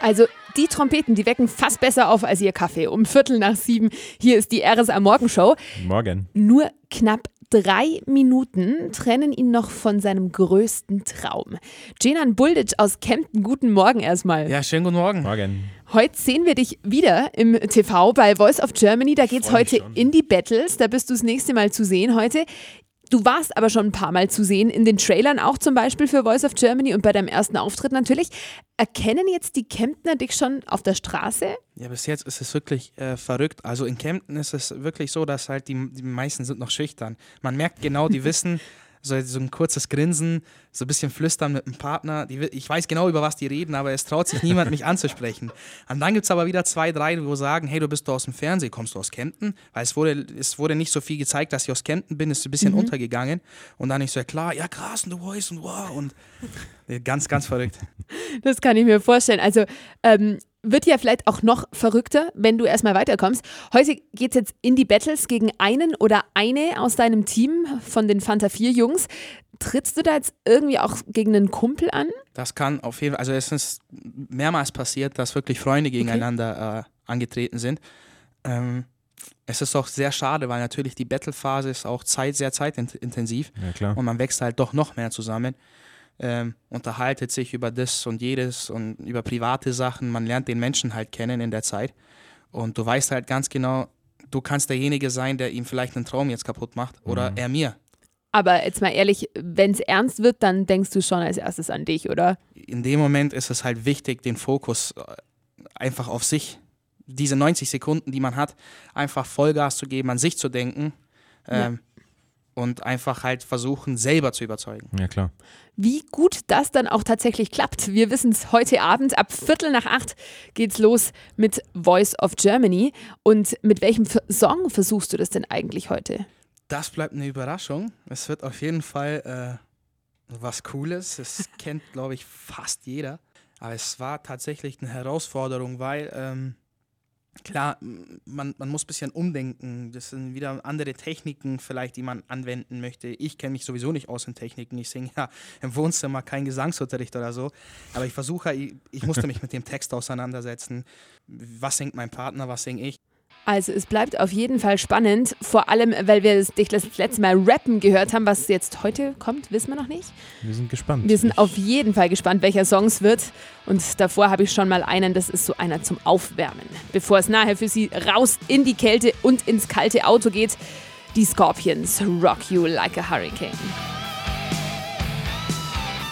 Also die Trompeten, die wecken fast besser auf als ihr Kaffee. Um Viertel nach sieben. Hier ist die RSA Morgenshow. Morgen. Nur knapp drei Minuten trennen ihn noch von seinem größten Traum. Jenan Buldic aus Kempten, guten Morgen erstmal. Ja, schönen guten Morgen. Morgen. Heute sehen wir dich wieder im TV bei Voice of Germany. Da geht's Freu mich heute schon. in die Battles. Da bist du das nächste Mal zu sehen heute. Du warst aber schon ein paar Mal zu sehen, in den Trailern auch zum Beispiel für Voice of Germany und bei deinem ersten Auftritt natürlich. Erkennen jetzt die Kemptner dich schon auf der Straße? Ja, bis jetzt ist es wirklich äh, verrückt. Also in Kempten ist es wirklich so, dass halt die, die meisten sind noch schüchtern. Man merkt genau, die wissen, so, so ein kurzes Grinsen, so ein bisschen flüstern mit dem Partner. Die, ich weiß genau, über was die reden, aber es traut sich niemand, mich anzusprechen. Und dann gibt es aber wieder zwei, drei, die sagen, hey, du bist doch aus dem Fernsehen, kommst du aus Kempten? Weil es wurde, es wurde nicht so viel gezeigt, dass ich aus Kempten bin, ist ein bisschen untergegangen. Und dann ich so, ja klar, ja krass, und du Voice und wow. Und äh, ganz, ganz verrückt. Das kann ich mir vorstellen. Also ähm, wird ja vielleicht auch noch verrückter, wenn du erstmal weiterkommst. Heute geht es jetzt in die Battles gegen einen oder eine aus deinem Team von den Fanta 4 Jungs. Trittst du da jetzt irgendwie auch gegen einen Kumpel an? Das kann auf jeden Fall, also es ist mehrmals passiert, dass wirklich Freunde gegeneinander äh, angetreten sind. Ähm, es ist auch sehr schade, weil natürlich die Battle-Phase ist auch Zeit, sehr zeitintensiv Ja, klar. und man wächst halt doch noch mehr zusammen. Ähm, unterhaltet sich über das und jedes und über private Sachen. Man lernt den Menschen halt kennen in der Zeit. Und du weißt halt ganz genau, du kannst derjenige sein, der ihm vielleicht einen Traum jetzt kaputt macht oder er mir. Aber jetzt mal ehrlich, wenn es ernst wird, dann denkst du schon als erstes an dich, oder? in dem Moment ist es halt wichtig, den Fokus äh, einfach auf sich, diese 90 Sekunden, die man hat, einfach Vollgas zu geben, an sich zu denken ähm, und einfach halt versuchen, selber zu überzeugen. Ja, klar. Wie gut das dann auch tatsächlich klappt. Wir wissen es heute Abend. Ab Viertel nach acht geht's los mit Voice of Germany. Und mit welchem Song versuchst du das denn eigentlich heute? Das bleibt eine Überraschung. Es wird auf jeden Fall äh, was Cooles. Es kennt, glaube ich, fast jeder. Aber es war tatsächlich eine Herausforderung, weil ähm, klar, man, man muss ein bisschen umdenken. Das sind wieder andere Techniken vielleicht, die man anwenden möchte. Ich kenne mich sowieso nicht aus in Techniken. Ich singe ja im Wohnzimmer keinen Gesangsunterricht oder so. Aber ich versuche, ich, ich musste mich mit dem Text auseinandersetzen. Was singt mein Partner, was singe ich? Also es bleibt auf jeden Fall spannend, vor allem, weil wir dich das letzte Mal rappen gehört haben. Was jetzt heute kommt, wissen wir noch nicht. Wir sind gespannt. Wir sind auf jeden Fall gespannt, welcher Song es wird. Und davor habe ich schon mal einen, das ist so einer zum Aufwärmen. Bevor es nachher für Sie raus in die Kälte und ins kalte Auto geht, die Scorpions Rock You Like a Hurricane.